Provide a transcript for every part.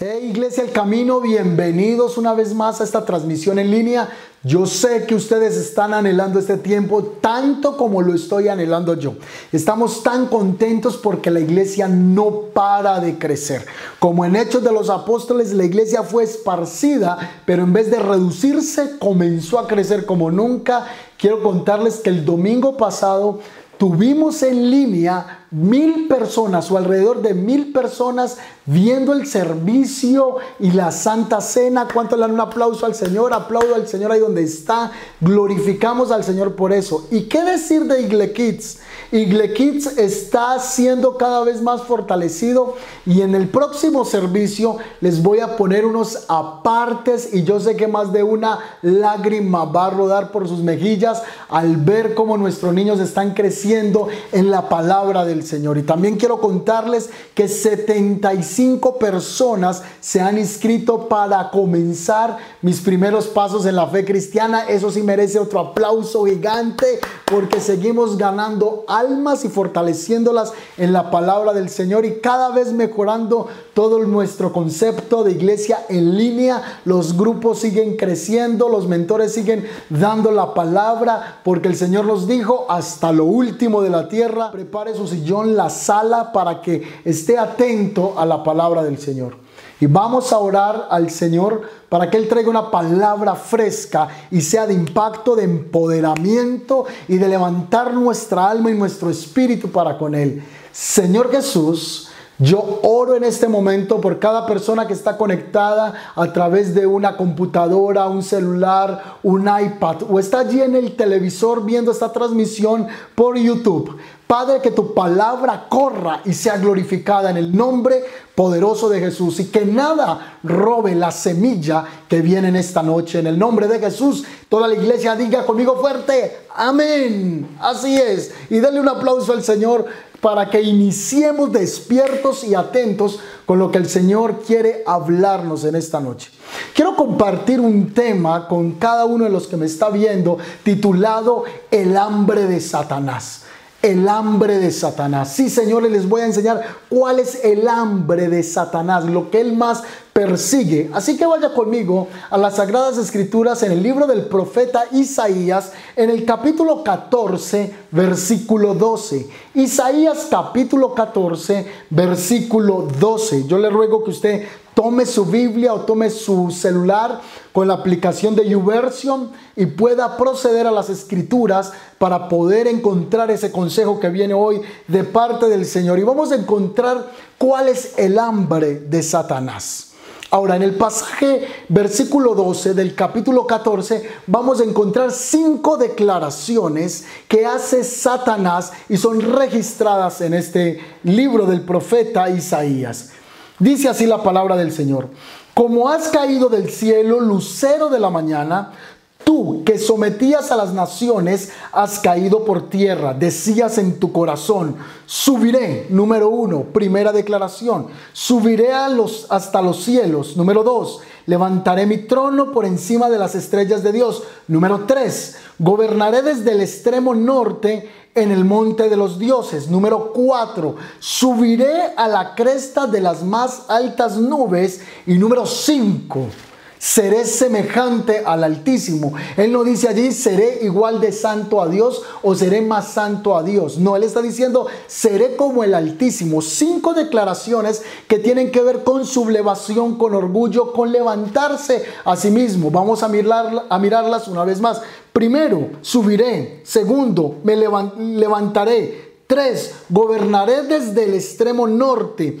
Hey Iglesia El Camino, bienvenidos una vez más a esta transmisión en línea. Yo sé que ustedes están anhelando este tiempo tanto como lo estoy anhelando yo. Estamos tan contentos porque la iglesia no para de crecer. Como en Hechos de los Apóstoles, la iglesia fue esparcida, pero en vez de reducirse, comenzó a crecer como nunca. Quiero contarles que el domingo pasado tuvimos en línea mil personas o alrededor de mil personas viendo el servicio y la Santa Cena. ¿Cuánto le dan un aplauso al Señor? Aplaudo al Señor ahí donde está. Glorificamos al Señor por eso. ¿Y qué decir de Igle Kids? Igle Kids está siendo cada vez más fortalecido y en el próximo servicio les voy a poner unos apartes y yo sé que más de una lágrima va a rodar por sus mejillas al ver cómo nuestros niños están creciendo en la palabra del Señor. Y también quiero contarles que 75 personas se han inscrito para comenzar mis primeros pasos en la fe cristiana. Eso sí merece otro aplauso gigante porque seguimos ganando almas y fortaleciéndolas en la palabra del Señor y cada vez mejorando todo nuestro concepto de iglesia en línea. Los grupos siguen creciendo, los mentores siguen dando la palabra porque el Señor nos dijo hasta lo último de la tierra, prepare su sillón, la sala para que esté atento a la palabra del Señor. Y vamos a orar al Señor para que Él traiga una palabra fresca y sea de impacto, de empoderamiento y de levantar nuestra alma y nuestro espíritu para con Él. Señor Jesús, yo oro en este momento por cada persona que está conectada a través de una computadora, un celular, un iPad o está allí en el televisor viendo esta transmisión por YouTube. Padre, que tu palabra corra y sea glorificada en el nombre poderoso de Jesús y que nada robe la semilla que viene en esta noche. En el nombre de Jesús, toda la iglesia diga conmigo fuerte, amén. Así es. Y denle un aplauso al Señor para que iniciemos despiertos y atentos con lo que el Señor quiere hablarnos en esta noche. Quiero compartir un tema con cada uno de los que me está viendo titulado El hambre de Satanás el hambre de Satanás. Sí, señores, les voy a enseñar cuál es el hambre de Satanás, lo que él más persigue. Así que vaya conmigo a las Sagradas Escrituras en el libro del profeta Isaías, en el capítulo 14, versículo 12. Isaías capítulo 14, versículo 12. Yo le ruego que usted tome su Biblia o tome su celular con la aplicación de YouVersion y pueda proceder a las escrituras para poder encontrar ese consejo que viene hoy de parte del Señor. Y vamos a encontrar cuál es el hambre de Satanás. Ahora, en el pasaje versículo 12 del capítulo 14 vamos a encontrar cinco declaraciones que hace Satanás y son registradas en este libro del profeta Isaías. Dice así la palabra del Señor. Como has caído del cielo, lucero de la mañana, tú que sometías a las naciones, has caído por tierra. Decías en tu corazón, subiré, número uno, primera declaración, subiré los, hasta los cielos. Número dos, levantaré mi trono por encima de las estrellas de Dios. Número tres, gobernaré desde el extremo norte en el monte de los dioses. Número 4, subiré a la cresta de las más altas nubes. Y número 5, seré semejante al Altísimo. Él no dice allí, seré igual de santo a Dios o seré más santo a Dios. No, él está diciendo, seré como el Altísimo. Cinco declaraciones que tienen que ver con sublevación, con orgullo, con levantarse a sí mismo. Vamos a, mirar, a mirarlas una vez más. Primero, subiré. Segundo, me levantaré. Tres, gobernaré desde el extremo norte.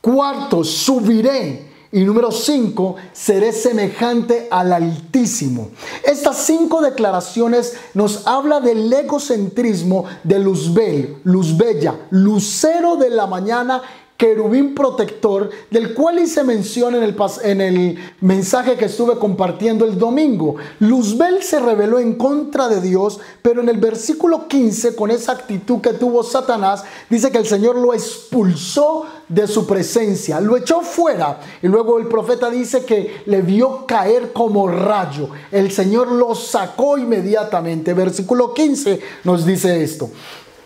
Cuarto, subiré. Y número 5, seré semejante al Altísimo. Estas cinco declaraciones nos habla del egocentrismo de Luzbel, Luzbella, lucero de la mañana querubín protector, del cual hice mención en el, en el mensaje que estuve compartiendo el domingo. Luzbel se rebeló en contra de Dios, pero en el versículo 15, con esa actitud que tuvo Satanás, dice que el Señor lo expulsó de su presencia, lo echó fuera. Y luego el profeta dice que le vio caer como rayo. El Señor lo sacó inmediatamente. Versículo 15 nos dice esto.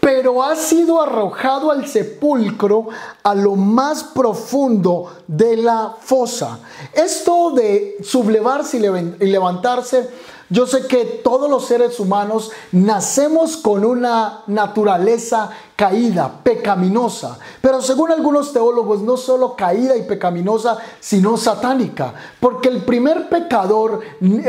Pero ha sido arrojado al sepulcro a lo más profundo de la fosa. Esto de sublevarse y levantarse yo sé que todos los seres humanos nacemos con una naturaleza caída, pecaminosa. Pero según algunos teólogos, no solo caída y pecaminosa, sino satánica. Porque el primer pecador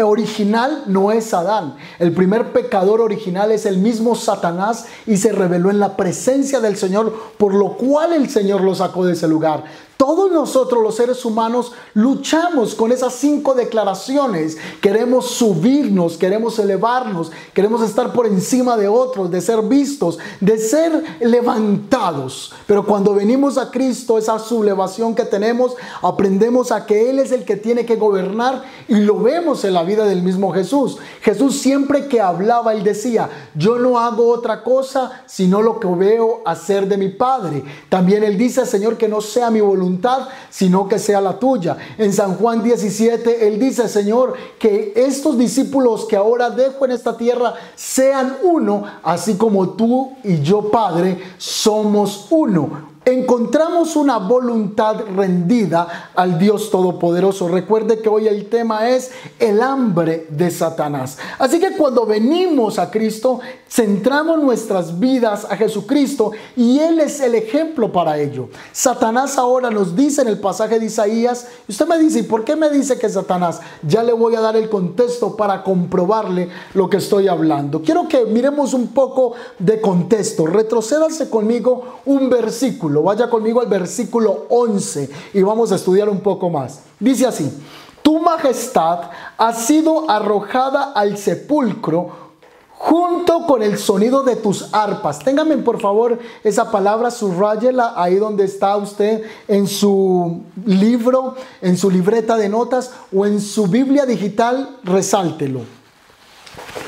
original no es Adán. El primer pecador original es el mismo Satanás y se reveló en la presencia del Señor, por lo cual el Señor lo sacó de ese lugar. Todos nosotros los seres humanos luchamos con esas cinco declaraciones. Queremos subirnos, queremos elevarnos, queremos estar por encima de otros, de ser vistos, de ser levantados. Pero cuando venimos a Cristo, esa sublevación que tenemos, aprendemos a que Él es el que tiene que gobernar y lo vemos en la vida del mismo Jesús. Jesús siempre que hablaba, Él decía, yo no hago otra cosa sino lo que veo hacer de mi Padre. También Él dice, Señor, que no sea mi voluntad sino que sea la tuya. En San Juan 17, Él dice, Señor, que estos discípulos que ahora dejo en esta tierra sean uno, así como tú y yo, Padre, somos uno encontramos una voluntad rendida al Dios Todopoderoso. Recuerde que hoy el tema es el hambre de Satanás. Así que cuando venimos a Cristo, centramos nuestras vidas a Jesucristo y Él es el ejemplo para ello. Satanás ahora nos dice en el pasaje de Isaías, usted me dice, ¿y por qué me dice que Satanás? Ya le voy a dar el contexto para comprobarle lo que estoy hablando. Quiero que miremos un poco de contexto. Retrocédase conmigo un versículo Vaya conmigo al versículo 11 y vamos a estudiar un poco más. Dice así, tu majestad ha sido arrojada al sepulcro junto con el sonido de tus arpas. Téngame por favor esa palabra, subrayela ahí donde está usted en su libro, en su libreta de notas o en su Biblia digital, resáltelo.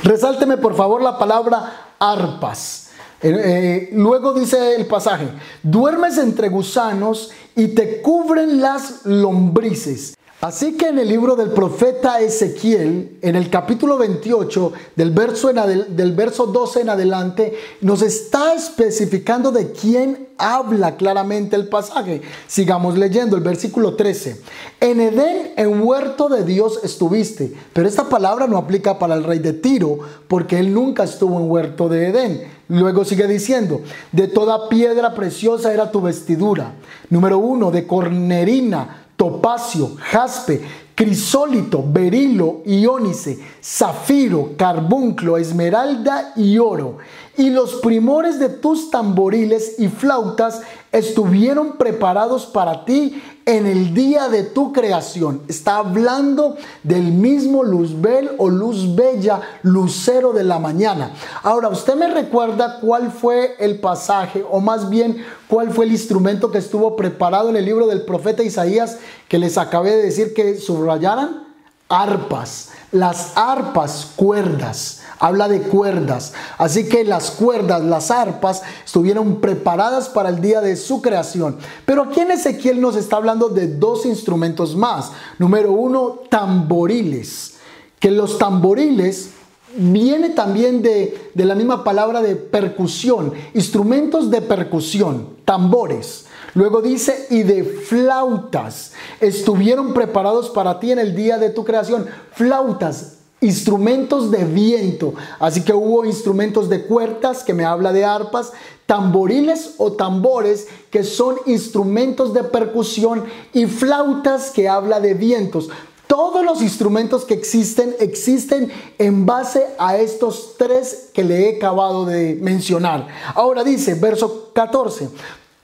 Resálteme por favor la palabra arpas. Eh, luego dice el pasaje, duermes entre gusanos y te cubren las lombrices. Así que en el libro del profeta Ezequiel, en el capítulo 28, del verso, del verso 12 en adelante, nos está especificando de quién habla claramente el pasaje. Sigamos leyendo el versículo 13. En Edén, en huerto de Dios estuviste, pero esta palabra no aplica para el rey de Tiro, porque él nunca estuvo en huerto de Edén. Luego sigue diciendo, de toda piedra preciosa era tu vestidura. Número uno, de cornerina topacio, jaspe, crisólito, berilo, iónice, zafiro, carbunclo, esmeralda y oro. Y los primores de tus tamboriles y flautas estuvieron preparados para ti en el día de tu creación. Está hablando del mismo Luzbel o Luz Bella, lucero de la mañana. Ahora, ¿usted me recuerda cuál fue el pasaje o más bien cuál fue el instrumento que estuvo preparado en el libro del profeta Isaías que les acabé de decir que subrayaran? Arpas. Las arpas, cuerdas habla de cuerdas. Así que las cuerdas, las arpas, estuvieron preparadas para el día de su creación. Pero aquí en Ezequiel nos está hablando de dos instrumentos más. Número uno, tamboriles. Que los tamboriles viene también de, de la misma palabra de percusión, instrumentos de percusión, tambores. Luego dice, y de flautas estuvieron preparados para ti en el día de tu creación. Flautas, instrumentos de viento. Así que hubo instrumentos de cuerdas, que me habla de arpas, tamboriles o tambores, que son instrumentos de percusión, y flautas, que habla de vientos. Todos los instrumentos que existen existen en base a estos tres que le he acabado de mencionar. Ahora dice, verso 14,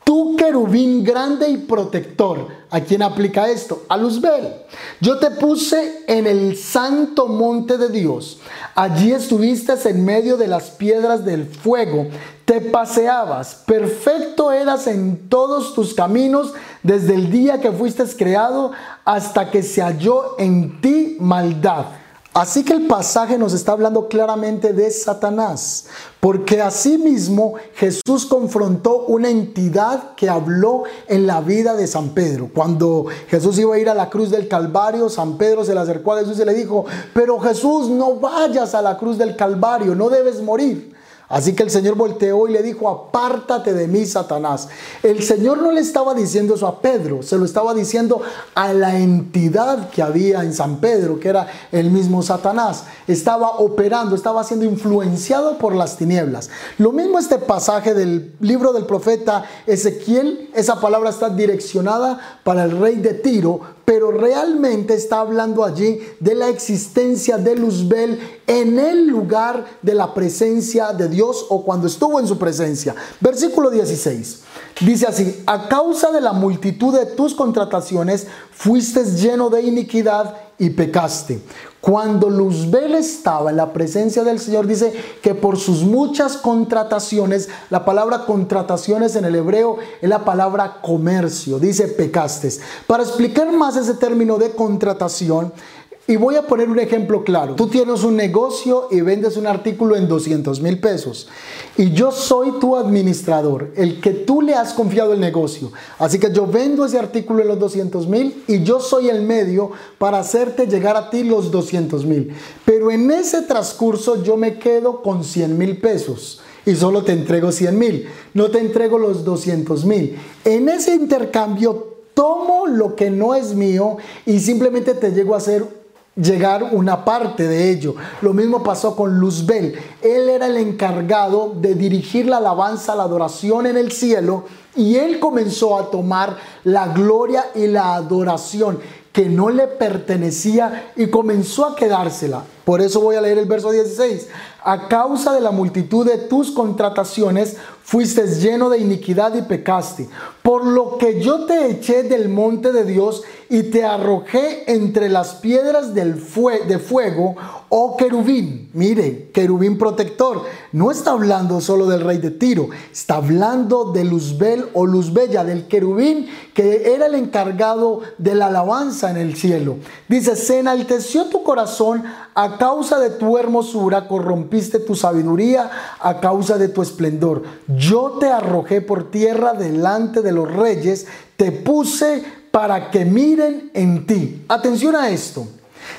Tú querubín grande y protector. ¿A quién aplica esto? A Luzbel. Yo te puse en el santo monte de Dios. Allí estuviste en medio de las piedras del fuego. Te paseabas. Perfecto eras en todos tus caminos desde el día que fuiste creado hasta que se halló en ti maldad. Así que el pasaje nos está hablando claramente de Satanás, porque asimismo Jesús confrontó una entidad que habló en la vida de San Pedro. Cuando Jesús iba a ir a la cruz del Calvario, San Pedro se le acercó a Jesús y le dijo, pero Jesús, no vayas a la cruz del Calvario, no debes morir. Así que el Señor volteó y le dijo, apártate de mí, Satanás. El Señor no le estaba diciendo eso a Pedro, se lo estaba diciendo a la entidad que había en San Pedro, que era el mismo Satanás. Estaba operando, estaba siendo influenciado por las tinieblas. Lo mismo este pasaje del libro del profeta Ezequiel, esa palabra está direccionada para el rey de Tiro, pero realmente está hablando allí de la existencia de Luzbel en el lugar de la presencia de Dios o cuando estuvo en su presencia. Versículo 16. Dice así, a causa de la multitud de tus contrataciones, fuiste lleno de iniquidad y pecaste. Cuando Luzbel estaba en la presencia del Señor, dice que por sus muchas contrataciones, la palabra contrataciones en el hebreo es la palabra comercio, dice pecastes. Para explicar más ese término de contratación, y voy a poner un ejemplo claro. Tú tienes un negocio y vendes un artículo en 200 mil pesos. Y yo soy tu administrador, el que tú le has confiado el negocio. Así que yo vendo ese artículo en los 200 mil y yo soy el medio para hacerte llegar a ti los 200 mil. Pero en ese transcurso yo me quedo con 100 mil pesos y solo te entrego 100 mil. No te entrego los 200 mil. En ese intercambio tomo lo que no es mío y simplemente te llego a hacer llegar una parte de ello. Lo mismo pasó con Luzbel. Él era el encargado de dirigir la alabanza, la adoración en el cielo y él comenzó a tomar la gloria y la adoración que no le pertenecía y comenzó a quedársela. Por eso voy a leer el verso 16. A causa de la multitud de tus contrataciones, fuiste lleno de iniquidad y pecaste. Por lo que yo te eché del monte de Dios y te arrojé entre las piedras del de fuego, oh querubín. Mire, querubín protector. No está hablando solo del rey de Tiro, está hablando de Luzbel o Luzbella, del querubín que era el encargado de la alabanza en el cielo. Dice, se enalteció tu corazón a causa de tu hermosura, corrompiste tu sabiduría a causa de tu esplendor. Yo te arrojé por tierra delante de los reyes, te puse para que miren en ti. Atención a esto.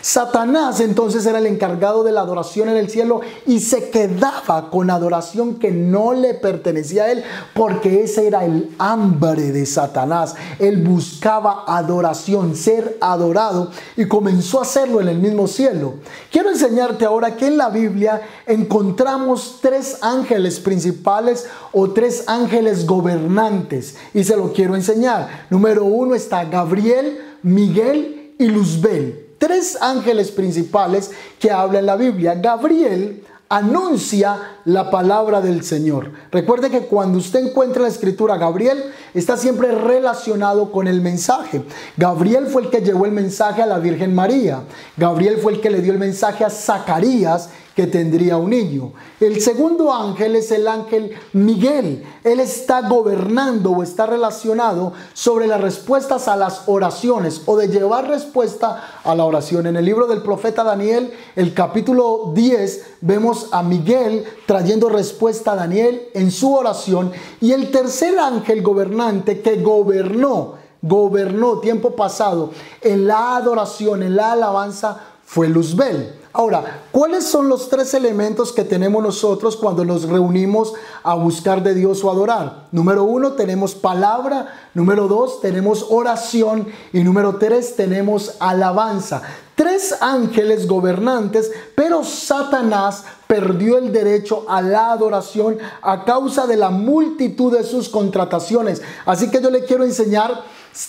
Satanás entonces era el encargado de la adoración en el cielo y se quedaba con adoración que no le pertenecía a él porque ese era el hambre de Satanás. Él buscaba adoración, ser adorado y comenzó a hacerlo en el mismo cielo. Quiero enseñarte ahora que en la Biblia encontramos tres ángeles principales o tres ángeles gobernantes y se lo quiero enseñar. Número uno está Gabriel, Miguel y Luzbel tres ángeles principales que habla en la Biblia. Gabriel anuncia la palabra del Señor. Recuerde que cuando usted encuentra la escritura, Gabriel está siempre relacionado con el mensaje. Gabriel fue el que llevó el mensaje a la Virgen María. Gabriel fue el que le dio el mensaje a Zacarías que tendría un niño. El segundo ángel es el ángel Miguel. Él está gobernando o está relacionado sobre las respuestas a las oraciones o de llevar respuesta a la oración. En el libro del profeta Daniel, el capítulo 10, vemos a Miguel trayendo respuesta a Daniel en su oración. Y el tercer ángel gobernante que gobernó, gobernó tiempo pasado en la adoración, en la alabanza, fue Luzbel. Ahora, ¿cuáles son los tres elementos que tenemos nosotros cuando nos reunimos a buscar de Dios o adorar? Número uno, tenemos palabra. Número dos, tenemos oración. Y número tres, tenemos alabanza. Tres ángeles gobernantes, pero Satanás perdió el derecho a la adoración a causa de la multitud de sus contrataciones. Así que yo le quiero enseñar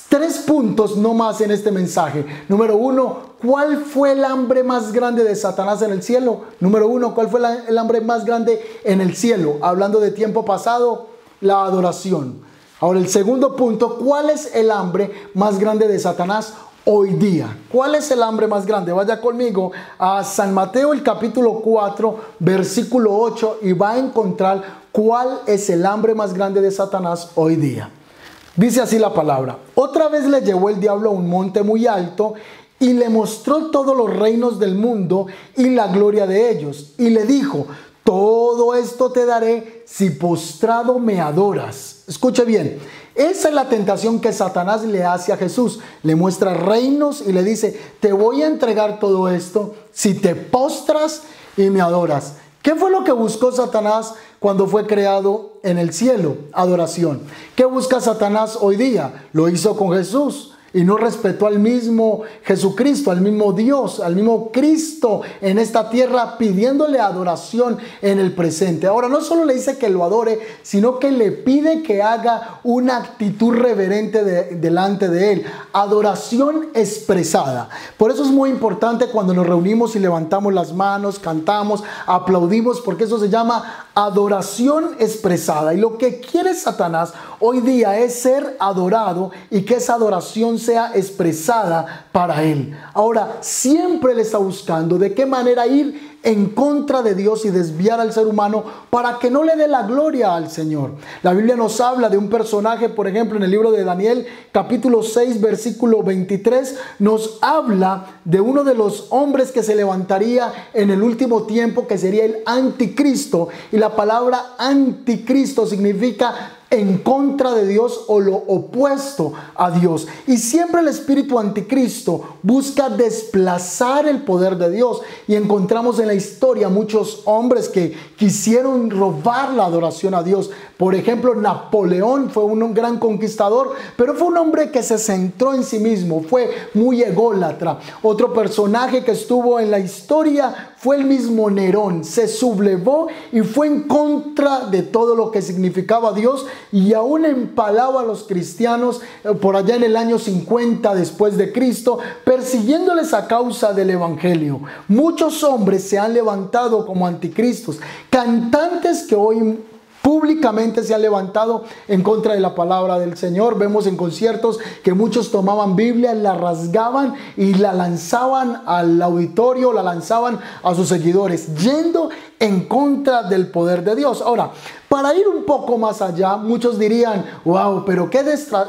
Tres puntos no más en este mensaje. Número uno, ¿cuál fue el hambre más grande de Satanás en el cielo? Número uno, ¿cuál fue el hambre más grande en el cielo? Hablando de tiempo pasado, la adoración. Ahora, el segundo punto, ¿cuál es el hambre más grande de Satanás hoy día? ¿Cuál es el hambre más grande? Vaya conmigo a San Mateo el capítulo 4, versículo 8 y va a encontrar cuál es el hambre más grande de Satanás hoy día. Dice así la palabra. Otra vez le llevó el diablo a un monte muy alto y le mostró todos los reinos del mundo y la gloria de ellos. Y le dijo, todo esto te daré si postrado me adoras. Escuche bien, esa es la tentación que Satanás le hace a Jesús. Le muestra reinos y le dice, te voy a entregar todo esto si te postras y me adoras. ¿Qué fue lo que buscó Satanás cuando fue creado en el cielo? Adoración. ¿Qué busca Satanás hoy día? Lo hizo con Jesús y no respetó al mismo Jesucristo, al mismo Dios, al mismo Cristo en esta tierra pidiéndole adoración en el presente. Ahora no solo le dice que lo adore, sino que le pide que haga una actitud reverente delante de él. Adoración expresada. Por eso es muy importante cuando nos reunimos y levantamos las manos, cantamos, aplaudimos, porque eso se llama adoración expresada. Y lo que quiere Satanás hoy día es ser adorado y que esa adoración sea expresada para Él. Ahora, siempre Él está buscando de qué manera ir en contra de Dios y desviar al ser humano para que no le dé la gloria al Señor. La Biblia nos habla de un personaje, por ejemplo, en el libro de Daniel, capítulo 6, versículo 23, nos habla de uno de los hombres que se levantaría en el último tiempo, que sería el anticristo. Y la palabra anticristo significa en contra de Dios o lo opuesto a Dios. Y siempre el espíritu anticristo busca desplazar el poder de Dios. Y encontramos en la historia muchos hombres que quisieron robar la adoración a Dios. Por ejemplo, Napoleón fue un gran conquistador, pero fue un hombre que se centró en sí mismo, fue muy ególatra. Otro personaje que estuvo en la historia fue el mismo Nerón, se sublevó y fue en contra de todo lo que significaba Dios y aún empalaba a los cristianos eh, por allá en el año 50 después de Cristo, persiguiéndoles a causa del Evangelio. Muchos hombres se han levantado como anticristos, cantantes que hoy públicamente se han levantado en contra de la palabra del Señor. Vemos en conciertos que muchos tomaban Biblia, la rasgaban y la lanzaban al auditorio, la lanzaban a sus seguidores, yendo en contra del poder de Dios. Ahora, para ir un poco más allá, muchos dirían, wow, pero qué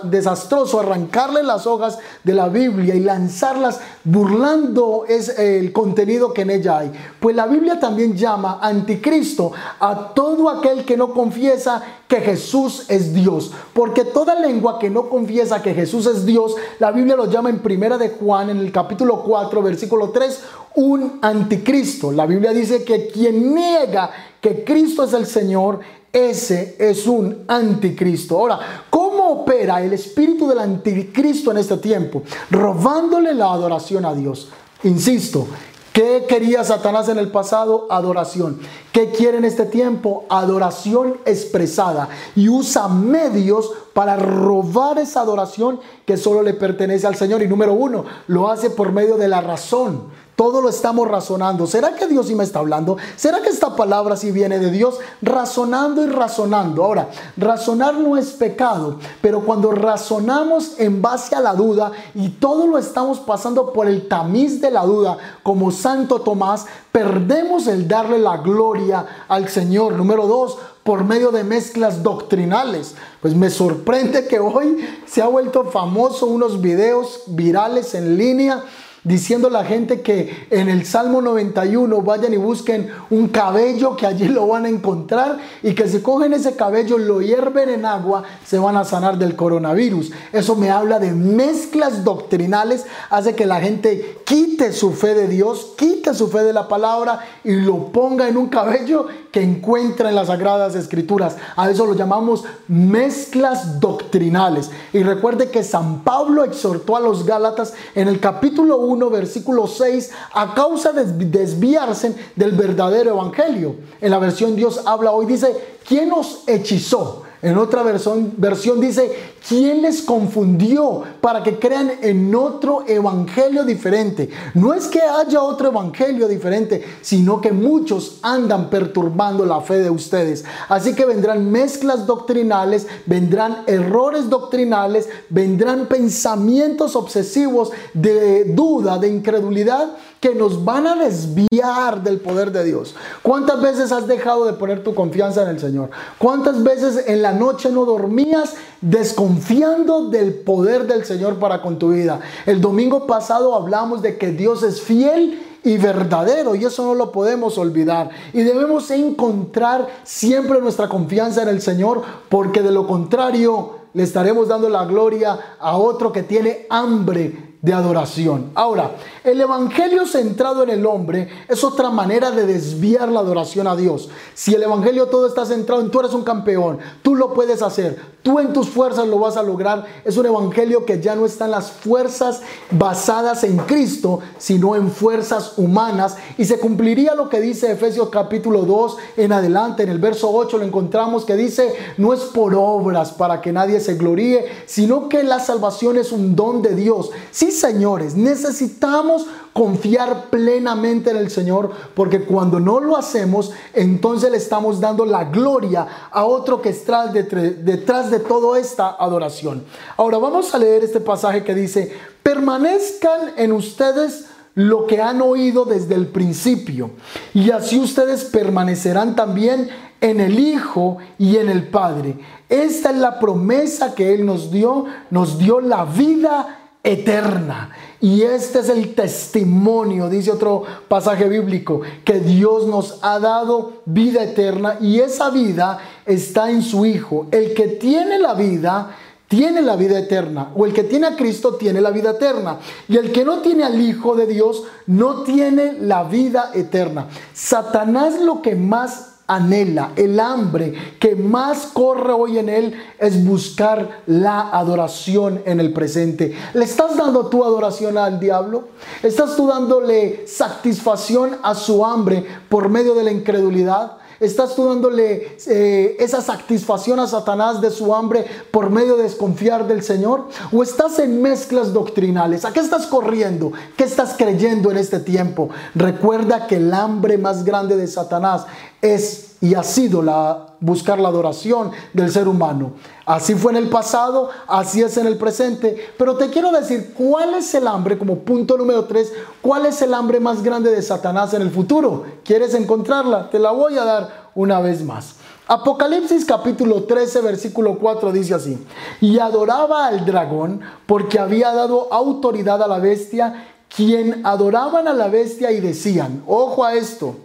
desastroso arrancarle las hojas de la Biblia y lanzarlas burlando es el contenido que en ella hay. Pues la Biblia también llama anticristo a todo aquel que no confiesa que Jesús es Dios, porque toda lengua que no confiesa que Jesús es Dios, la Biblia lo llama en Primera de Juan en el capítulo 4, versículo 3, un anticristo. La Biblia dice que quien niega que Cristo es el Señor ese es un anticristo. Ahora, ¿cómo opera el espíritu del anticristo en este tiempo? Robándole la adoración a Dios. Insisto, ¿Qué quería Satanás en el pasado? Adoración. ¿Qué quiere en este tiempo? Adoración expresada. Y usa medios para robar esa adoración que solo le pertenece al Señor. Y número uno, lo hace por medio de la razón. Todo lo estamos razonando. ¿Será que Dios sí me está hablando? ¿Será que esta palabra sí viene de Dios? Razonando y razonando. Ahora, razonar no es pecado, pero cuando razonamos en base a la duda y todo lo estamos pasando por el tamiz de la duda, como Santo Tomás, perdemos el darle la gloria al Señor. Número dos, por medio de mezclas doctrinales. Pues me sorprende que hoy se ha vuelto famoso unos videos virales en línea diciendo la gente que en el Salmo 91 vayan y busquen un cabello que allí lo van a encontrar y que si cogen ese cabello, lo hierven en agua, se van a sanar del coronavirus. Eso me habla de mezclas doctrinales, hace que la gente quite su fe de Dios, quite su fe de la palabra y lo ponga en un cabello que encuentra en las sagradas escrituras. A eso lo llamamos mezclas doctrinales. Y recuerde que San Pablo exhortó a los Gálatas en el capítulo 1, versículo 6, a causa de desviarse del verdadero evangelio. En la versión Dios habla hoy, dice, ¿quién os hechizó? En otra versión, dice, ¿quién les confundió para que crean en otro evangelio diferente? No es que haya otro evangelio diferente, sino que muchos andan perturbando la fe de ustedes. Así que vendrán mezclas doctrinales, vendrán errores doctrinales, vendrán pensamientos obsesivos de duda, de incredulidad que nos van a desviar del poder de Dios. ¿Cuántas veces has dejado de poner tu confianza en el Señor? ¿Cuántas veces en la noche no dormías desconfiando del poder del Señor para con tu vida? El domingo pasado hablamos de que Dios es fiel y verdadero y eso no lo podemos olvidar y debemos encontrar siempre nuestra confianza en el Señor porque de lo contrario le estaremos dando la gloria a otro que tiene hambre de adoración. Ahora, el Evangelio centrado en el hombre es otra manera de desviar la adoración a Dios. Si el Evangelio todo está centrado en tú eres un campeón, tú lo puedes hacer, tú en tus fuerzas lo vas a lograr, es un Evangelio que ya no está en las fuerzas basadas en Cristo, sino en fuerzas humanas. Y se cumpliría lo que dice Efesios capítulo 2 en adelante, en el verso 8 lo encontramos que dice, no es por obras para que nadie se gloríe, sino que la salvación es un don de Dios. Sí, señores, necesitamos confiar plenamente en el Señor, porque cuando no lo hacemos, entonces le estamos dando la gloria a otro que está detrás de toda esta adoración. Ahora vamos a leer este pasaje que dice, permanezcan en ustedes lo que han oído desde el principio, y así ustedes permanecerán también en el Hijo y en el Padre. Esta es la promesa que Él nos dio, nos dio la vida eterna. Y este es el testimonio, dice otro pasaje bíblico, que Dios nos ha dado vida eterna y esa vida está en su Hijo. El que tiene la vida, tiene la vida eterna. O el que tiene a Cristo tiene la vida eterna. Y el que no tiene al Hijo de Dios no tiene la vida eterna. Satanás lo que más anhela, el hambre que más corre hoy en él es buscar la adoración en el presente. ¿Le estás dando tu adoración al diablo? ¿Estás tú dándole satisfacción a su hambre por medio de la incredulidad? ¿Estás tú dándole eh, esa satisfacción a Satanás de su hambre por medio de desconfiar del Señor? ¿O estás en mezclas doctrinales? ¿A qué estás corriendo? ¿Qué estás creyendo en este tiempo? Recuerda que el hambre más grande de Satanás es y ha sido la buscar la adoración del ser humano. Así fue en el pasado, así es en el presente. Pero te quiero decir, ¿cuál es el hambre, como punto número 3, cuál es el hambre más grande de Satanás en el futuro? ¿Quieres encontrarla? Te la voy a dar una vez más. Apocalipsis capítulo 13, versículo 4 dice así, y adoraba al dragón porque había dado autoridad a la bestia, quien adoraban a la bestia y decían, ojo a esto,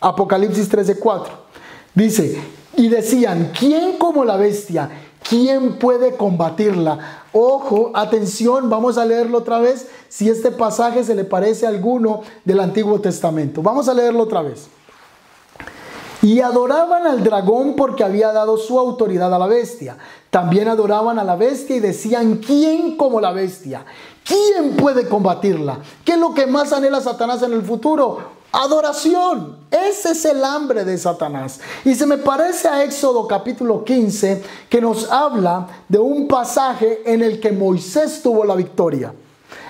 Apocalipsis 13, 4, dice, y decían, ¿quién como la bestia? ¿Quién puede combatirla? Ojo, atención, vamos a leerlo otra vez si este pasaje se le parece a alguno del Antiguo Testamento. Vamos a leerlo otra vez. Y adoraban al dragón porque había dado su autoridad a la bestia. También adoraban a la bestia y decían, ¿quién como la bestia? ¿Quién puede combatirla? ¿Qué es lo que más anhela Satanás en el futuro? Adoración. Ese es el hambre de Satanás. Y se me parece a Éxodo capítulo 15 que nos habla de un pasaje en el que Moisés tuvo la victoria.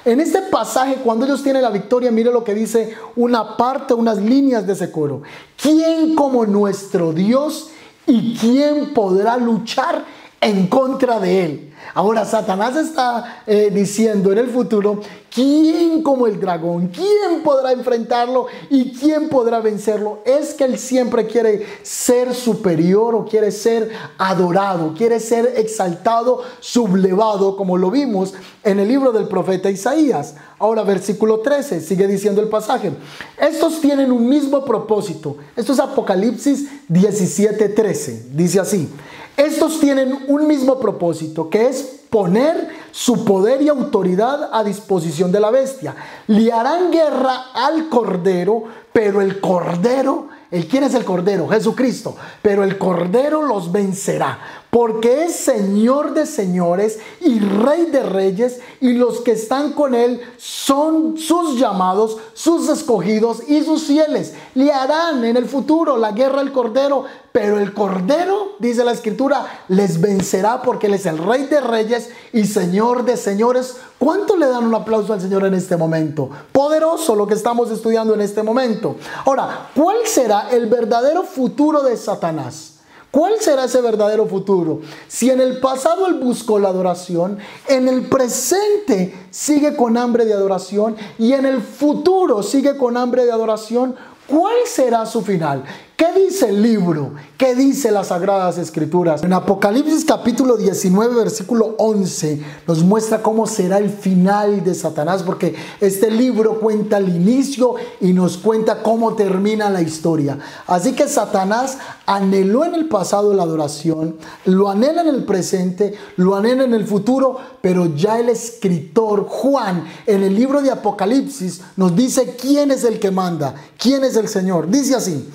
En este pasaje, cuando ellos tienen la victoria, mire lo que dice una parte, unas líneas de ese coro. ¿Quién como nuestro Dios y quién podrá luchar en contra de él? Ahora Satanás está eh, diciendo en el futuro, ¿quién como el dragón? ¿Quién podrá enfrentarlo y quién podrá vencerlo? Es que él siempre quiere ser superior o quiere ser adorado, quiere ser exaltado, sublevado, como lo vimos en el libro del profeta Isaías. Ahora versículo 13, sigue diciendo el pasaje. Estos tienen un mismo propósito. Esto es Apocalipsis 17:13. Dice así. Estos tienen un mismo propósito, que es poner su poder y autoridad a disposición de la bestia. Le harán guerra al cordero, pero el cordero, ¿el quién es el cordero? Jesucristo. Pero el cordero los vencerá, porque es Señor de señores y Rey de reyes, y los que están con él son sus llamados, sus escogidos y sus fieles. Le harán en el futuro la guerra al cordero, pero el Cordero, dice la Escritura, les vencerá porque Él es el Rey de Reyes y Señor de Señores. ¿Cuánto le dan un aplauso al Señor en este momento? Poderoso lo que estamos estudiando en este momento. Ahora, ¿cuál será el verdadero futuro de Satanás? ¿Cuál será ese verdadero futuro? Si en el pasado él buscó la adoración, en el presente sigue con hambre de adoración y en el futuro sigue con hambre de adoración, ¿cuál será su final? ¿Qué dice el libro? ¿Qué dice las Sagradas Escrituras? En Apocalipsis capítulo 19, versículo 11, nos muestra cómo será el final de Satanás, porque este libro cuenta el inicio y nos cuenta cómo termina la historia. Así que Satanás anheló en el pasado la adoración, lo anhela en el presente, lo anhela en el futuro, pero ya el escritor Juan en el libro de Apocalipsis nos dice quién es el que manda, quién es el Señor. Dice así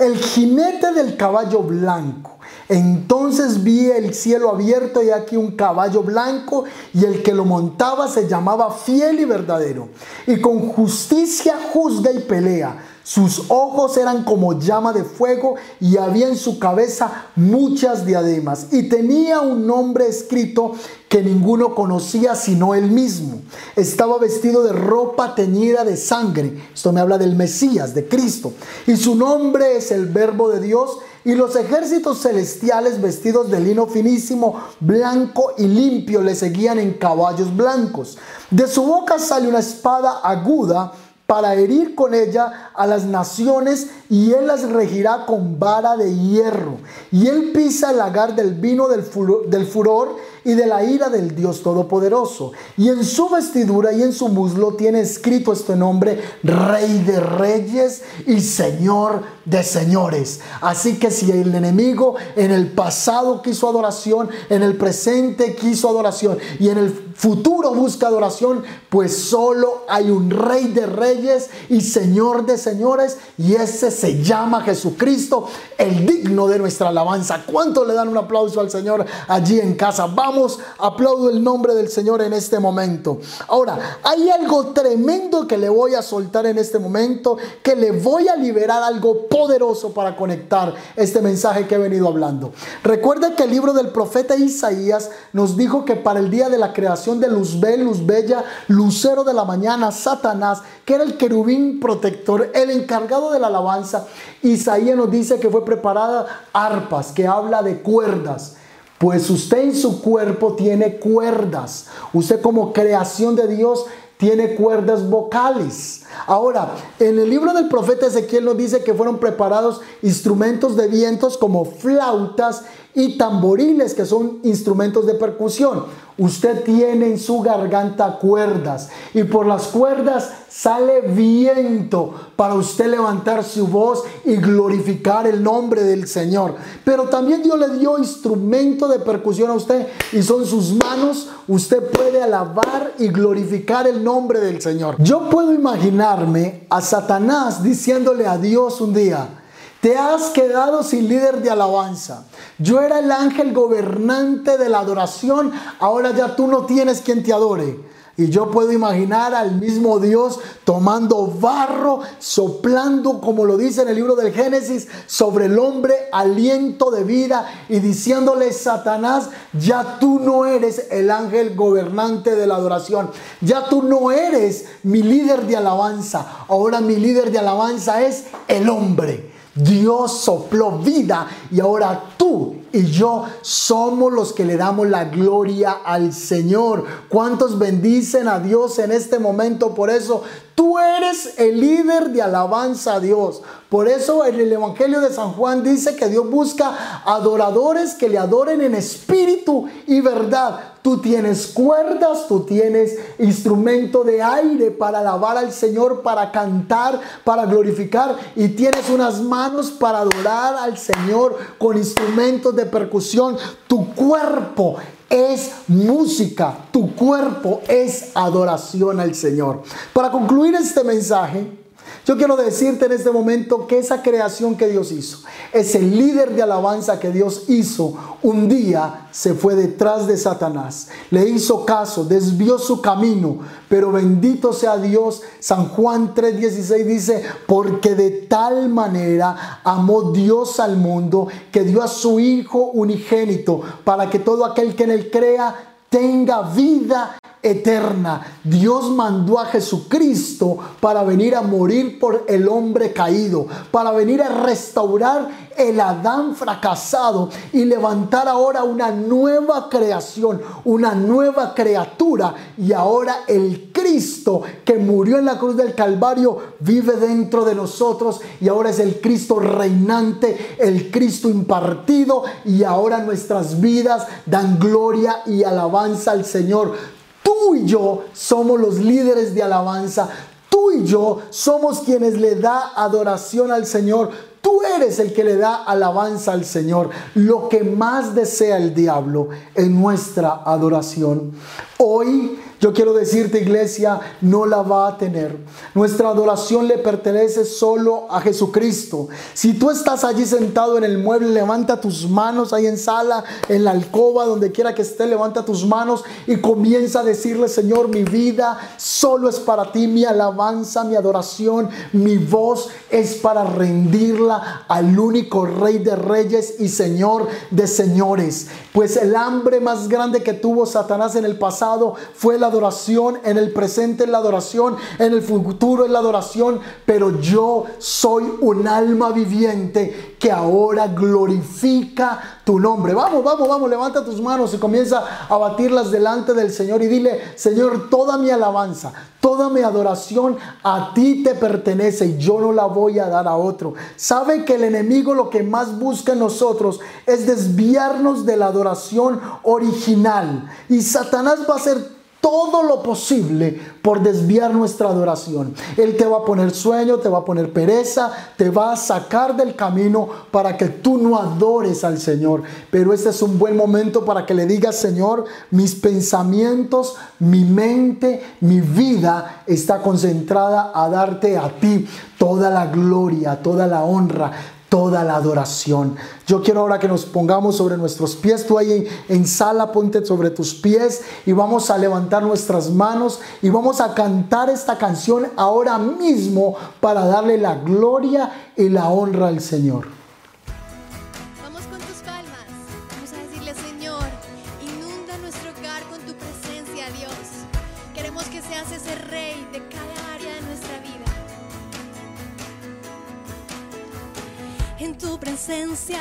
el jinete del caballo blanco. Entonces vi el cielo abierto y aquí un caballo blanco y el que lo montaba se llamaba fiel y verdadero. Y con justicia juzga y pelea. Sus ojos eran como llama de fuego y había en su cabeza muchas diademas. Y tenía un nombre escrito que ninguno conocía sino él mismo. Estaba vestido de ropa teñida de sangre. Esto me habla del Mesías, de Cristo. Y su nombre es el Verbo de Dios. Y los ejércitos celestiales vestidos de lino finísimo, blanco y limpio le seguían en caballos blancos. De su boca sale una espada aguda para herir con ella a las naciones y él las regirá con vara de hierro. Y él pisa el lagar del vino del furor, del furor y de la ira del Dios Todopoderoso. Y en su vestidura y en su muslo tiene escrito este nombre, Rey de Reyes y Señor de Señores. Así que si el enemigo en el pasado quiso adoración, en el presente quiso adoración y en el futuro busca adoración, pues solo hay un Rey de Reyes y Señor de Señores y ese se llama Jesucristo, el digno de nuestra alabanza. ¿Cuánto le dan un aplauso al Señor allí en casa? Vamos, aplaudo el nombre del Señor en este momento. Ahora, hay algo tremendo que le voy a soltar en este momento, que le voy a liberar algo poderoso para conectar este mensaje que he venido hablando. Recuerda que el libro del profeta Isaías nos dijo que para el día de la creación de Luzbel, Luzbella, Lucero de la mañana, Satanás, que era el querubín protector, el encargado de la alabanza, Isaías nos dice que fue preparada arpas, que habla de cuerdas. Pues usted en su cuerpo tiene cuerdas. Usted como creación de Dios tiene cuerdas vocales. Ahora, en el libro del profeta Ezequiel nos dice que fueron preparados instrumentos de vientos como flautas y tamboriles, que son instrumentos de percusión. Usted tiene en su garganta cuerdas y por las cuerdas sale viento para usted levantar su voz y glorificar el nombre del Señor. Pero también Dios le dio instrumento de percusión a usted y son sus manos. Usted puede alabar y glorificar el nombre del Señor. Yo puedo a Satanás diciéndole a Dios un día, te has quedado sin líder de alabanza. Yo era el ángel gobernante de la adoración, ahora ya tú no tienes quien te adore. Y yo puedo imaginar al mismo Dios tomando barro, soplando, como lo dice en el libro del Génesis, sobre el hombre aliento de vida y diciéndole, Satanás, ya tú no eres el ángel gobernante de la adoración, ya tú no eres mi líder de alabanza, ahora mi líder de alabanza es el hombre. Dios sopló vida y ahora tú y yo somos los que le damos la gloria al Señor. ¿Cuántos bendicen a Dios en este momento? Por eso tú eres el líder de alabanza a Dios. Por eso en el Evangelio de San Juan dice que Dios busca adoradores que le adoren en espíritu y verdad. Tú tienes cuerdas, tú tienes instrumento de aire para alabar al Señor, para cantar, para glorificar y tienes unas manos para adorar al Señor con instrumentos de percusión. Tu cuerpo es música, tu cuerpo es adoración al Señor. Para concluir este mensaje, yo quiero decirte en este momento que esa creación que Dios hizo, ese líder de alabanza que Dios hizo, un día se fue detrás de Satanás, le hizo caso, desvió su camino, pero bendito sea Dios. San Juan 3:16 dice, porque de tal manera amó Dios al mundo que dio a su Hijo unigénito para que todo aquel que en él crea tenga vida eterna. Dios mandó a Jesucristo para venir a morir por el hombre caído, para venir a restaurar el Adán fracasado y levantar ahora una nueva creación, una nueva criatura. Y ahora el Cristo que murió en la cruz del Calvario vive dentro de nosotros y ahora es el Cristo reinante, el Cristo impartido y ahora nuestras vidas dan gloria y alabanza al Señor. Tú y yo somos los líderes de alabanza. Tú y yo somos quienes le da adoración al Señor. Tú eres el que le da alabanza al Señor. Lo que más desea el diablo en nuestra adoración. Hoy yo quiero decirte, iglesia, no la va a tener. Nuestra adoración le pertenece solo a Jesucristo. Si tú estás allí sentado en el mueble, levanta tus manos ahí en sala, en la alcoba, donde quiera que esté, levanta tus manos y comienza a decirle, Señor, mi vida solo es para ti, mi alabanza, mi adoración, mi voz es para rendirla al único Rey de Reyes y Señor de Señores. Pues el hambre más grande que tuvo Satanás en el pasado fue la adoración, en el presente es la adoración, en el futuro es la adoración, pero yo soy un alma viviente que ahora glorifica tu nombre. Vamos, vamos, vamos, levanta tus manos y comienza a batirlas delante del Señor y dile, Señor, toda mi alabanza, toda mi adoración a ti te pertenece y yo no la voy a dar a otro. Sabe que el enemigo lo que más busca en nosotros es desviarnos de la adoración original y Satanás va a ser todo lo posible por desviar nuestra adoración. Él te va a poner sueño, te va a poner pereza, te va a sacar del camino para que tú no adores al Señor. Pero este es un buen momento para que le digas, Señor, mis pensamientos, mi mente, mi vida está concentrada a darte a ti toda la gloria, toda la honra, toda la adoración. Yo quiero ahora que nos pongamos sobre nuestros pies. Tú ahí en, sala ponte sobre tus pies y vamos a levantar nuestras manos y vamos a cantar esta canción ahora mismo para darle la gloria y la honra al Señor. presencia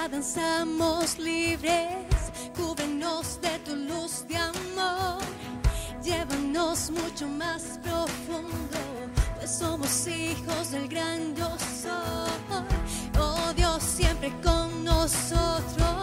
danzamos libres, cúbrenos de tu luz de amor, llévanos mucho más profundo, pues somos hijos del gran yo soy. Oh Dios, siempre con nosotros,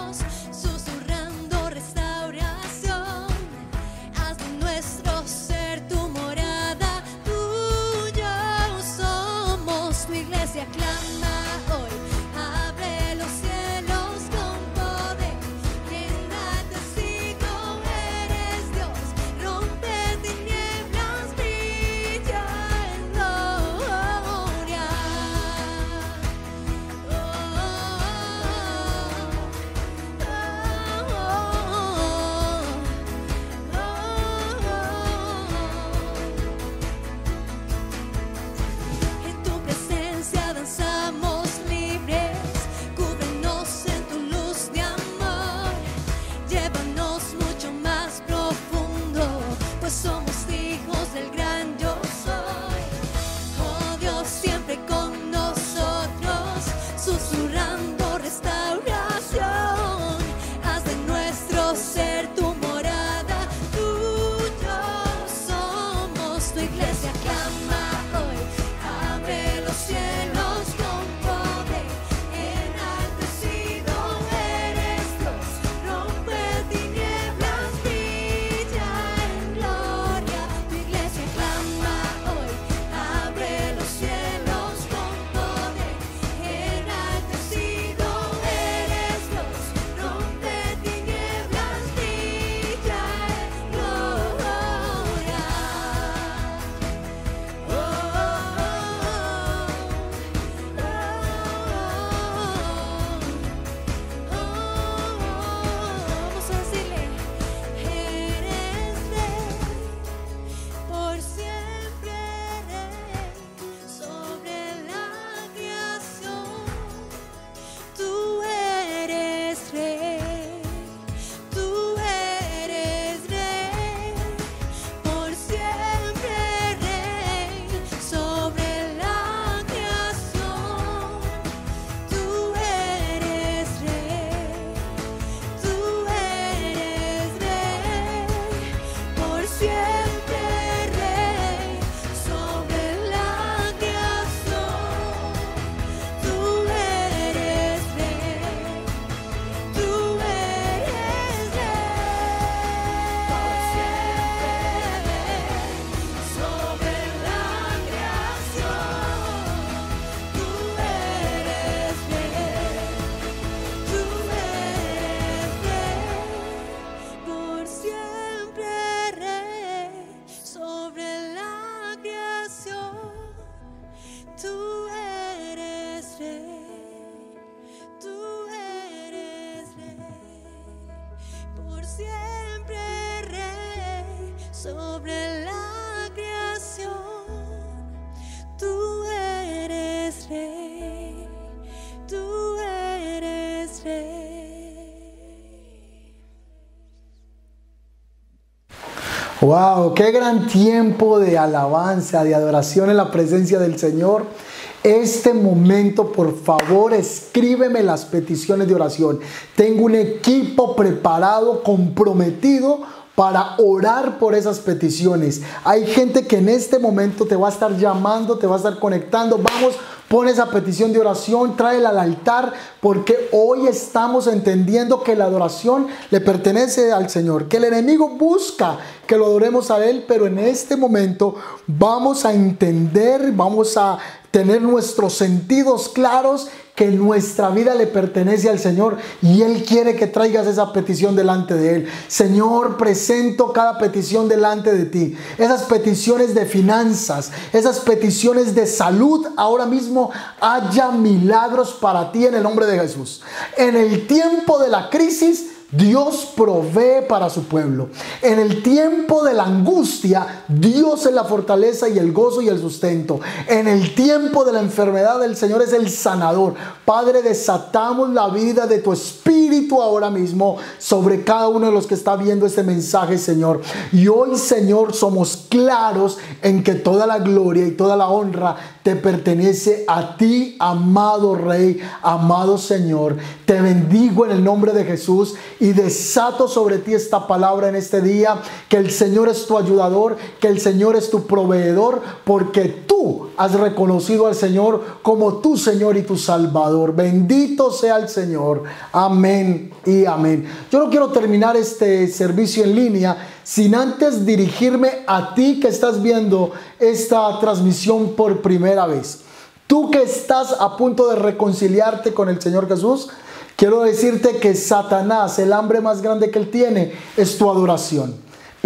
Wow, qué gran tiempo de alabanza, de adoración en la presencia del Señor. Este momento, por favor, escríbeme las peticiones de oración. Tengo un equipo preparado, comprometido para orar por esas peticiones. Hay gente que en este momento te va a estar llamando, te va a estar conectando. Vamos, pon esa petición de oración, tráela al altar, porque hoy estamos entendiendo que la adoración le pertenece al Señor, que el enemigo busca que lo adoremos a Él, pero en este momento vamos a entender, vamos a tener nuestros sentidos claros que nuestra vida le pertenece al Señor y Él quiere que traigas esa petición delante de Él. Señor, presento cada petición delante de ti. Esas peticiones de finanzas, esas peticiones de salud, ahora mismo haya milagros para ti en el nombre de Jesús. En el tiempo de la crisis, Dios provee para su pueblo. En el tiempo de la angustia, Dios es la fortaleza y el gozo y el sustento. En el tiempo de la enfermedad, el Señor es el sanador. Padre, desatamos la vida de tu espíritu ahora mismo sobre cada uno de los que está viendo este mensaje, Señor. Y hoy, Señor, somos claros en que toda la gloria y toda la honra te pertenece a ti, amado Rey, amado Señor. Te bendigo en el nombre de Jesús y desato sobre ti esta palabra en este día, que el Señor es tu ayudador, que el Señor es tu proveedor, porque tú has reconocido al Señor como tu Señor y tu Salvador. Bendito sea el Señor. Amén y amén. Yo no quiero terminar este servicio en línea sin antes dirigirme a ti que estás viendo esta transmisión por primera vez. Tú que estás a punto de reconciliarte con el Señor Jesús, quiero decirte que Satanás, el hambre más grande que él tiene, es tu adoración.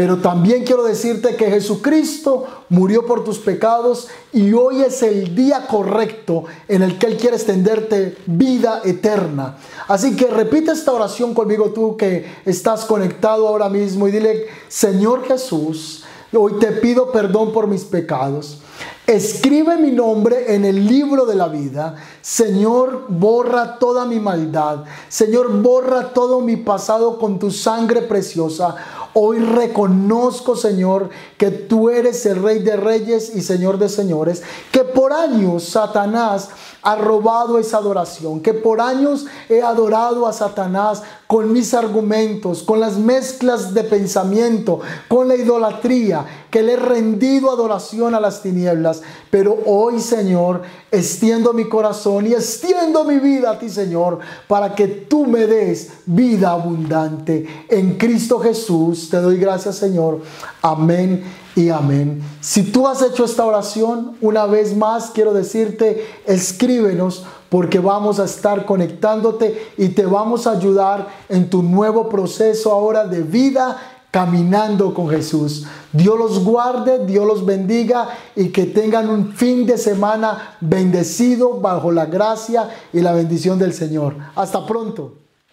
Pero también quiero decirte que Jesucristo murió por tus pecados y hoy es el día correcto en el que Él quiere extenderte vida eterna. Así que repite esta oración conmigo tú que estás conectado ahora mismo y dile, Señor Jesús, hoy te pido perdón por mis pecados. Escribe mi nombre en el libro de la vida. Señor, borra toda mi maldad. Señor, borra todo mi pasado con tu sangre preciosa. Hoy reconozco, Señor, que tú eres el Rey de Reyes y Señor de Señores, que por años Satanás ha robado esa adoración, que por años he adorado a Satanás con mis argumentos, con las mezclas de pensamiento, con la idolatría, que le he rendido adoración a las tinieblas. Pero hoy, Señor, extiendo mi corazón y extiendo mi vida a ti, Señor, para que tú me des vida abundante. En Cristo Jesús te doy gracias, Señor. Amén y amén. Si tú has hecho esta oración, una vez más quiero decirte, escríbenos porque vamos a estar conectándote y te vamos a ayudar en tu nuevo proceso ahora de vida caminando con Jesús. Dios los guarde, Dios los bendiga y que tengan un fin de semana bendecido bajo la gracia y la bendición del Señor. Hasta pronto.